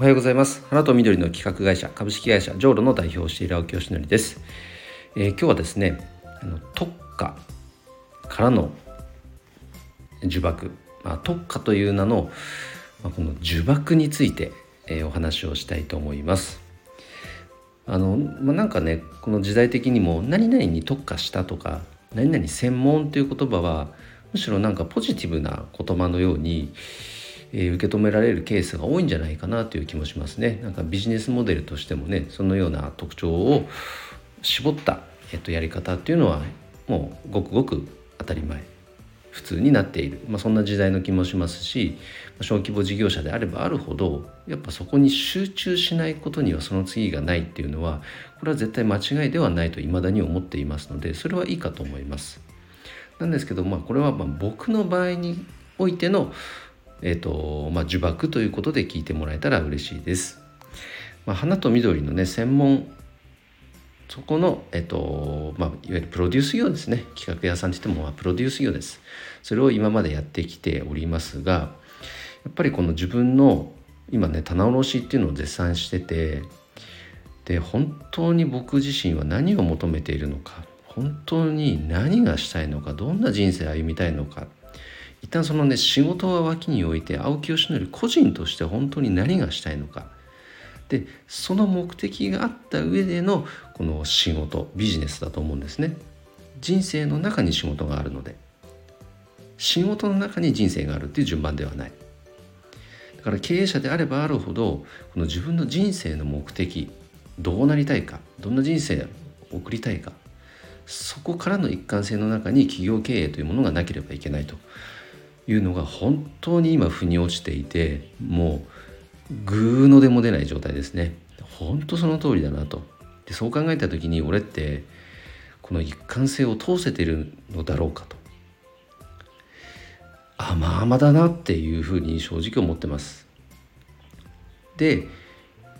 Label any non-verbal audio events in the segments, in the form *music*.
おはようございます。花と緑の企画会社株式会社ジョーロの代表をしている青木よしのりです、えー、今日はですねあの特化からの呪縛、まあ、特化という名の、まあ、この呪縛について、えー、お話をしたいと思います。あの、まあ、なんかねこの時代的にも何々に特化したとか何々専門という言葉はむしろなんかポジティブな言葉のようにえ、受け止められるケースが多いんじゃないかなという気もしますね。なんかビジネスモデルとしてもねそのような特徴を絞った、えっと、やり方っていうのはもうごくごく当たり前普通になっている、まあ、そんな時代の気もしますし小規模事業者であればあるほどやっぱそこに集中しないことにはその次がないっていうのはこれは絶対間違いではないと未だに思っていますのでそれはいいかと思います。なんですけどまあこれはまあ僕の場合においてのえーとまあ、呪縛ということで聞いてもらえたら嬉しいです。まあ、花と緑のね専門そこの、えっとまあ、いわゆるプロデュース業ですね企画屋さんといっても、まあ、プロデュース業ですそれを今までやってきておりますがやっぱりこの自分の今ね棚卸しっていうのを絶賛しててで本当に僕自身は何を求めているのか本当に何がしたいのかどんな人生歩みたいのか一旦そのね仕事は脇に置いて青木義則個人として本当に何がしたいのか。でその目的があった上でのこの仕事ビジネスだと思うんですね。人生の中に仕事があるので。仕事の中に人生があるっていう順番ではない。だから経営者であればあるほどこの自分の人生の目的どうなりたいかどんな人生を送りたいかそこからの一貫性の中に企業経営というものがなければいけないと。いうのが本当に今腑に落ちていてもうグーのでも出ない状態ですね。本当その通りだなと。でそう考えた時に俺ってこの一貫性を通せてるのだろうかと。甘々だなっていうふうに正直思ってます。で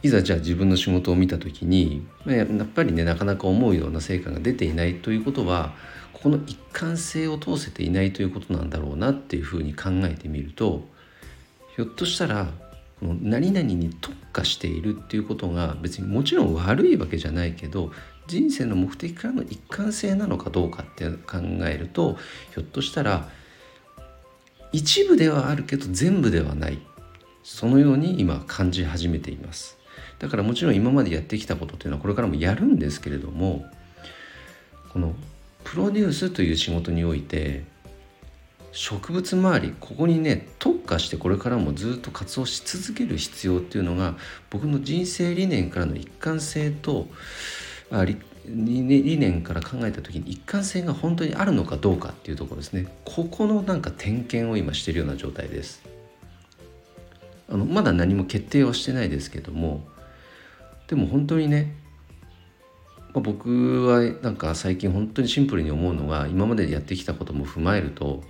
いざじゃあ自分の仕事を見た時にやっぱりねなかなか思うような成果が出ていないということはこの一貫性を通せていないということなんだろうなっていうふうに考えてみるとひょっとしたらこの何々に特化しているっていうことが別にもちろん悪いわけじゃないけど人生の目的からの一貫性なのかどうかって考えるとひょっとしたら一部ではあるけど全部ではない。そのように今感じ始めています。だからもちろん今までやってきたことっていうのはこれからもやるんですけれどもこのプロデュースという仕事において植物周りここにね特化してこれからもずっと活動し続ける必要っていうのが僕の人生理念からの一貫性とあ理理念から考えた時に一貫性が本当にあるのかどうかっていうところですね。ここのなんか点検を今してるような状態です。あのまだ何も決定はしてないですけどもでも本当にねまあ、僕はなんか最近本当にシンプルに思うのが今までやってきたことも踏まえると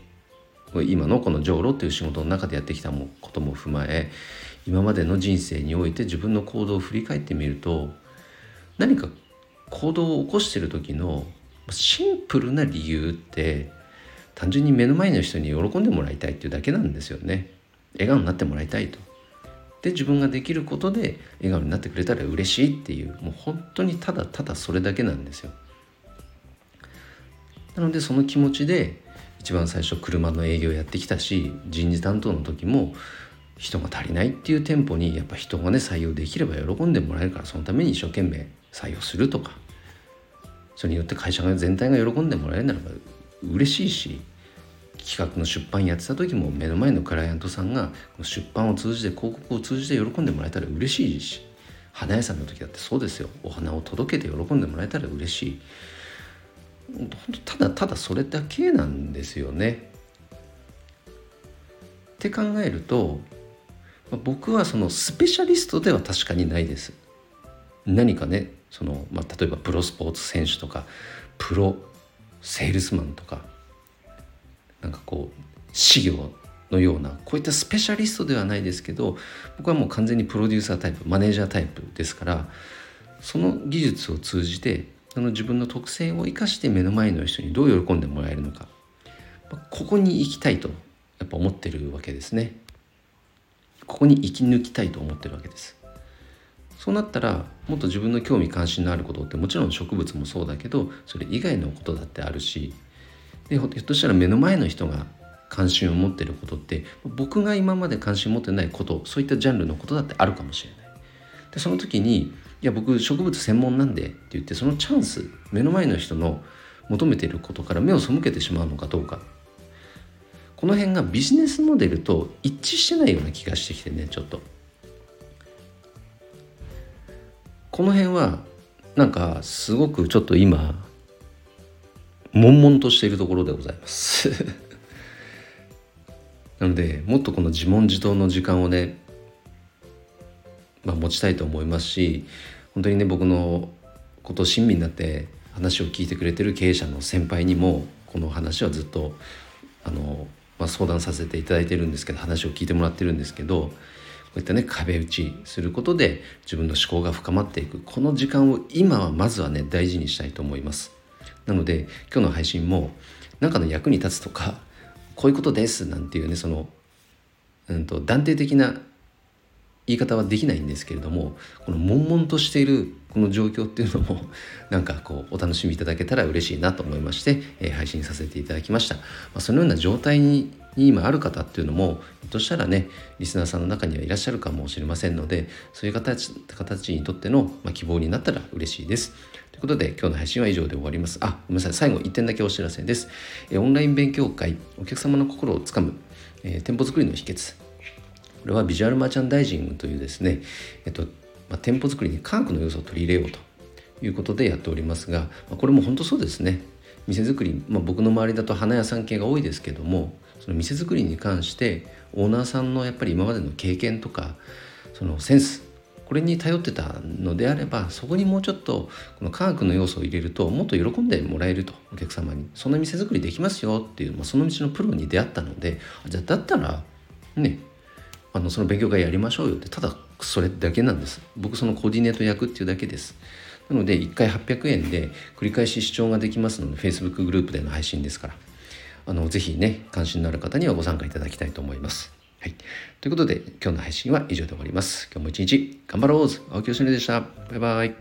今のこの上路っていう仕事の中でやってきたことも踏まえ今までの人生において自分の行動を振り返ってみると何か行動を起こしてる時のシンプルな理由って単純に目の前の人に喜んでもらいたいっていうだけなんですよね。笑顔になってもらいたいと。で自分ができることで笑顔になってくれたら嬉しいっていうもう本当にただただそれだけなんですよ。なのでその気持ちで一番最初車の営業やってきたし人事担当の時も人が足りないっていう店舗にやっぱ人がね採用できれば喜んでもらえるからそのために一生懸命採用するとかそれによって会社が全体が喜んでもらえるならば嬉しいし企画の出版やってた時も目の前のクライアントさんが出版を通じて広告を通じて喜んでもらえたら嬉しいし花屋さんの時だってそうですよお花を届けて喜んでもらえたら嬉しい本当ただただそれだけなんですよね。って考えると僕はそのスペシャリストでは確かにないです。何かねその、まあ、例えばプロスポーツ選手とかプロセールスマンとかなんかこう資料のようなこういったスペシャリストではないですけど僕はもう完全にプロデューサータイプマネージャータイプですからその技術を通じてあの自分の特性を生かして目の前の人にどう喜んでもらえるのかここに行きたいとやっぱ思ってるわけですね。ここに生き抜きたいと思ってるわけです。そうなったらもっと自分の興味関心のあることってもちろん植物もそうだけどそれ以外のことだってあるしでひょっとしたら目の前の人が関心を持ってることって僕が今まで関心を持ってないことそういったジャンルのことだってあるかもしれない。でその時に「いや僕植物専門なんで」って言ってそのチャンス目の前の人の求めていることから目を背けてしまうのかどうかこの辺がビジネスモデルと一致してないような気がしてきてねちょっとこの辺はなんかすごくちょっと今悶々としているところでございます。*laughs* なのでもっとこの自問自答の時間をね、まあ、持ちたいと思いますし本当にね僕のことを親身になって話を聞いてくれてる経営者の先輩にもこの話はずっとあの、まあ、相談させていただいてるんですけど話を聞いてもらってるんですけどこういったね壁打ちすることで自分の思考が深まっていく。この時間を今はまずはね大事にしたいと思います。なので今日の配信も何かの役に立つとかこういうことですなんていうねその、うんと、断定的な言い方はできないんですけれどもこの悶々としているこの状況っていうのも *laughs* なんかこうお楽しみいただけたら嬉しいなと思いまして、えー、配信させていただきました、まあ、そのような状態に今ある方っていうのもひょっとしたらねリスナーさんの中にはいらっしゃるかもしれませんのでそういう形形にとっての、まあ、希望になったら嬉しいです。ということで今日の配信は以上で終わります。あごめんなさい。最後1点だけお知らせです、えオンライン勉強会お客様の心をつかむ、えー、店舗作りの秘訣。これはビジュアルマーチャンダイジングというですね、えっとまあ、店舗作りに科学の要素を取り入れようということでやっておりますが、まあ、これも本当そうですね。店作り、まあ、僕の周りだと花屋さん系が多いですけどもその店作りに関してオーナーさんのやっぱり今までの経験とかそのセンスこれに頼ってたのであればそこにもうちょっとこの科学の要素を入れるともっと喜んでもらえるとお客様に。そんな店作りできますよっていう、まあ、その道のプロに出会ったのでじゃあだったらねあのその勉強会やりましょうよってただそれだけなんです僕そのコーディネート役っていうだけですなので1回800円で繰り返し視聴ができますので Facebook グループでの配信ですからあのぜひね関心のある方にはご参加いただきたいと思います。はい、ということで今日の配信は以上で終わります。今日も一日頑張ろう青木よしのりでした。バイバイ。